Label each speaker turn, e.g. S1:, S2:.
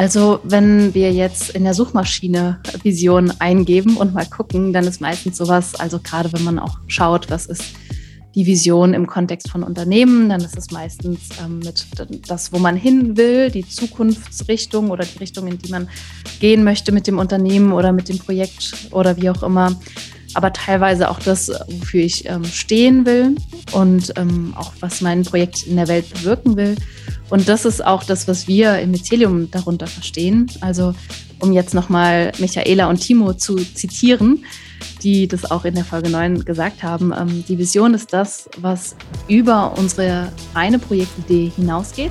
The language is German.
S1: Also wenn wir jetzt in der Suchmaschine Vision eingeben und mal gucken, dann ist meistens sowas, also gerade wenn man auch schaut, was ist die Vision im Kontext von Unternehmen, dann ist es meistens ähm, mit das, wo man hin will, die Zukunftsrichtung oder die Richtung, in die man gehen möchte mit dem Unternehmen oder mit dem Projekt oder wie auch immer. Aber teilweise auch das, wofür ich ähm, stehen will und ähm, auch was mein Projekt in der Welt bewirken will. Und das ist auch das, was wir im Mycelium darunter verstehen. Also um jetzt nochmal Michaela und Timo zu zitieren, die das auch in der Folge 9 gesagt haben. Ähm, die Vision ist das, was über unsere reine Projektidee hinausgeht.